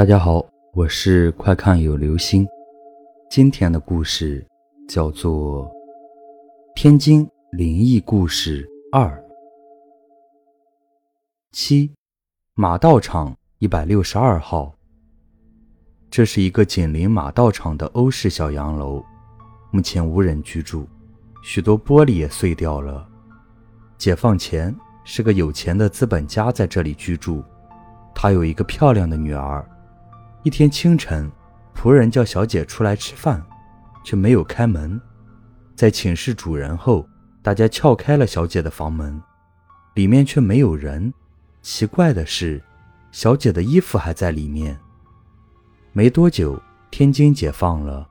大家好，我是快看有流星。今天的故事叫做《天津灵异故事二》。七，马道场一百六十二号。这是一个紧邻马道场的欧式小洋楼，目前无人居住，许多玻璃也碎掉了。解放前是个有钱的资本家在这里居住，他有一个漂亮的女儿。一天清晨，仆人叫小姐出来吃饭，却没有开门。在请示主人后，大家撬开了小姐的房门，里面却没有人。奇怪的是，小姐的衣服还在里面。没多久，天津解放了，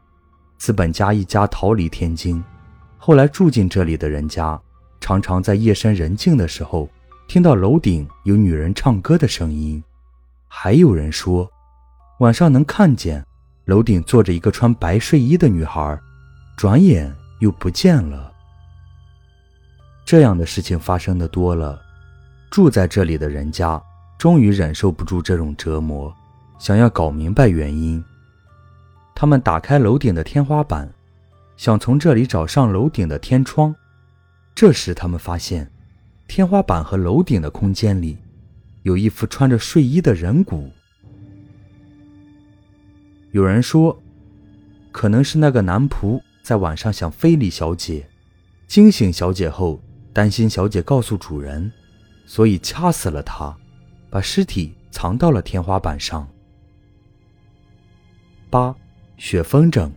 资本家一家逃离天津。后来住进这里的人家，常常在夜深人静的时候，听到楼顶有女人唱歌的声音。还有人说。晚上能看见楼顶坐着一个穿白睡衣的女孩，转眼又不见了。这样的事情发生的多了，住在这里的人家终于忍受不住这种折磨，想要搞明白原因。他们打开楼顶的天花板，想从这里找上楼顶的天窗。这时，他们发现天花板和楼顶的空间里有一副穿着睡衣的人骨。有人说，可能是那个男仆在晚上想非礼小姐，惊醒小姐后，担心小姐告诉主人，所以掐死了她，把尸体藏到了天花板上。八雪风筝，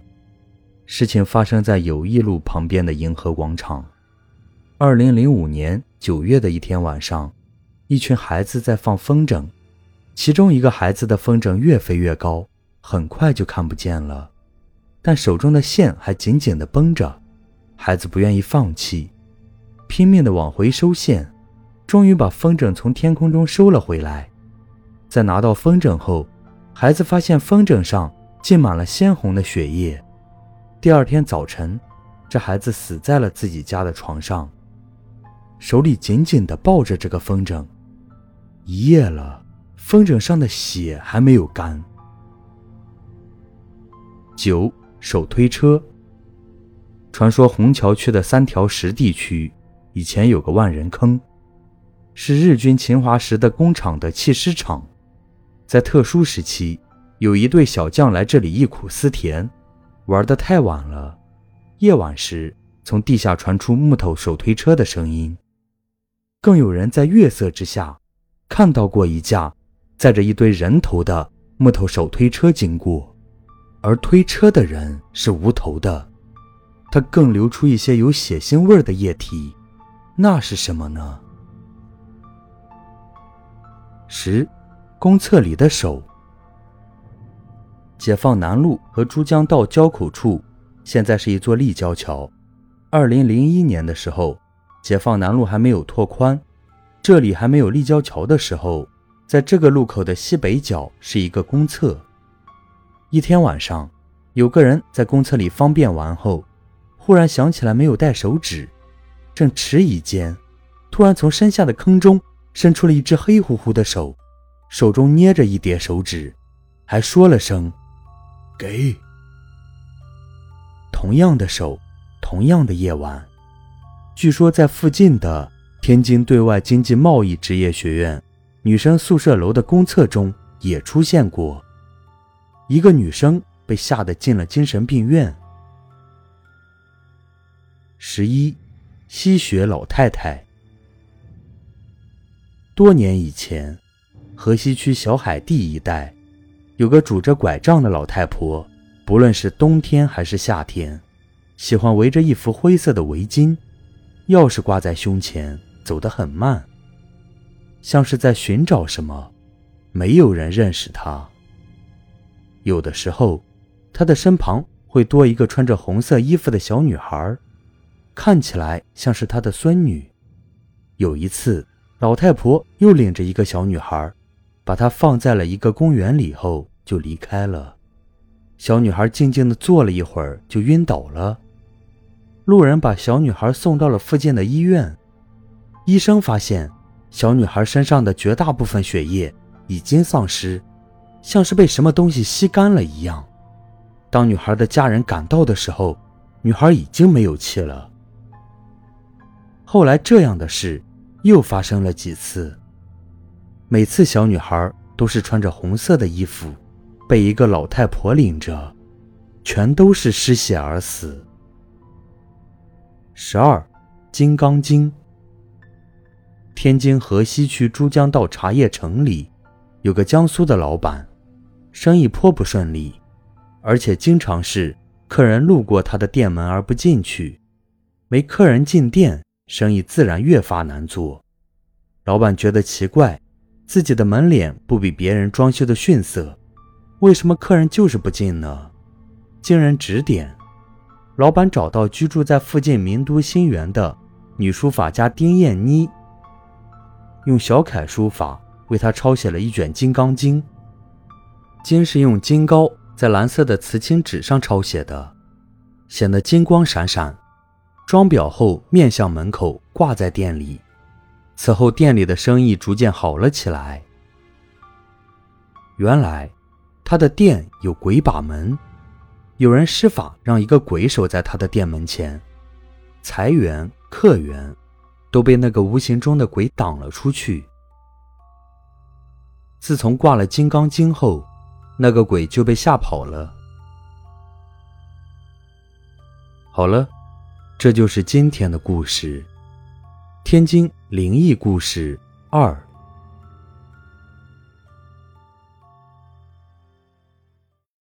事情发生在友谊路旁边的银河广场。二零零五年九月的一天晚上，一群孩子在放风筝，其中一个孩子的风筝越飞越高。很快就看不见了，但手中的线还紧紧地绷着。孩子不愿意放弃，拼命地往回收线，终于把风筝从天空中收了回来。在拿到风筝后，孩子发现风筝上浸满了鲜红的血液。第二天早晨，这孩子死在了自己家的床上，手里紧紧地抱着这个风筝。一夜了，风筝上的血还没有干。九手推车。传说虹桥区的三条石地区以前有个万人坑，是日军侵华时的工厂的弃尸场。在特殊时期，有一队小将来这里忆苦思甜，玩得太晚了。夜晚时，从地下传出木头手推车的声音，更有人在月色之下看到过一架载着一堆人头的木头手推车经过。而推车的人是无头的，他更流出一些有血腥味的液体，那是什么呢？十，公厕里的手。解放南路和珠江道交口处，现在是一座立交桥。二零零一年的时候，解放南路还没有拓宽，这里还没有立交桥的时候，在这个路口的西北角是一个公厕。一天晚上，有个人在公厕里方便完后，忽然想起来没有带手纸，正迟疑间，突然从身下的坑中伸出了一只黑乎乎的手，手中捏着一叠手纸，还说了声“给”。同样的手，同样的夜晚，据说在附近的天津对外经济贸易职业学院女生宿舍楼的公厕中也出现过。一个女生被吓得进了精神病院。十一，吸血老太太。多年以前，河西区小海地一带，有个拄着拐杖的老太婆，不论是冬天还是夏天，喜欢围着一幅灰色的围巾，钥匙挂在胸前，走得很慢，像是在寻找什么。没有人认识她。有的时候，他的身旁会多一个穿着红色衣服的小女孩，看起来像是他的孙女。有一次，老太婆又领着一个小女孩，把她放在了一个公园里后就离开了。小女孩静静地坐了一会儿就晕倒了。路人把小女孩送到了附近的医院，医生发现小女孩身上的绝大部分血液已经丧失。像是被什么东西吸干了一样。当女孩的家人赶到的时候，女孩已经没有气了。后来这样的事又发生了几次，每次小女孩都是穿着红色的衣服，被一个老太婆领着，全都是失血而死。十二，金刚经。天津河西区珠江道茶叶城里，有个江苏的老板，生意颇不顺利，而且经常是客人路过他的店门而不进去，没客人进店，生意自然越发难做。老板觉得奇怪，自己的门脸不比别人装修的逊色，为什么客人就是不进呢？经人指点，老板找到居住在附近名都新园的女书法家丁艳妮。用小楷书法为他抄写了一卷《金刚经》，经是用金膏在蓝色的瓷青纸上抄写的，显得金光闪闪。装裱后面向门口挂在店里。此后店里的生意逐渐好了起来。原来他的店有鬼把门，有人施法让一个鬼守在他的店门前，财源、客源。都被那个无形中的鬼挡了出去。自从挂了《金刚经》后，那个鬼就被吓跑了。好了，这就是今天的故事——天津灵异故事二。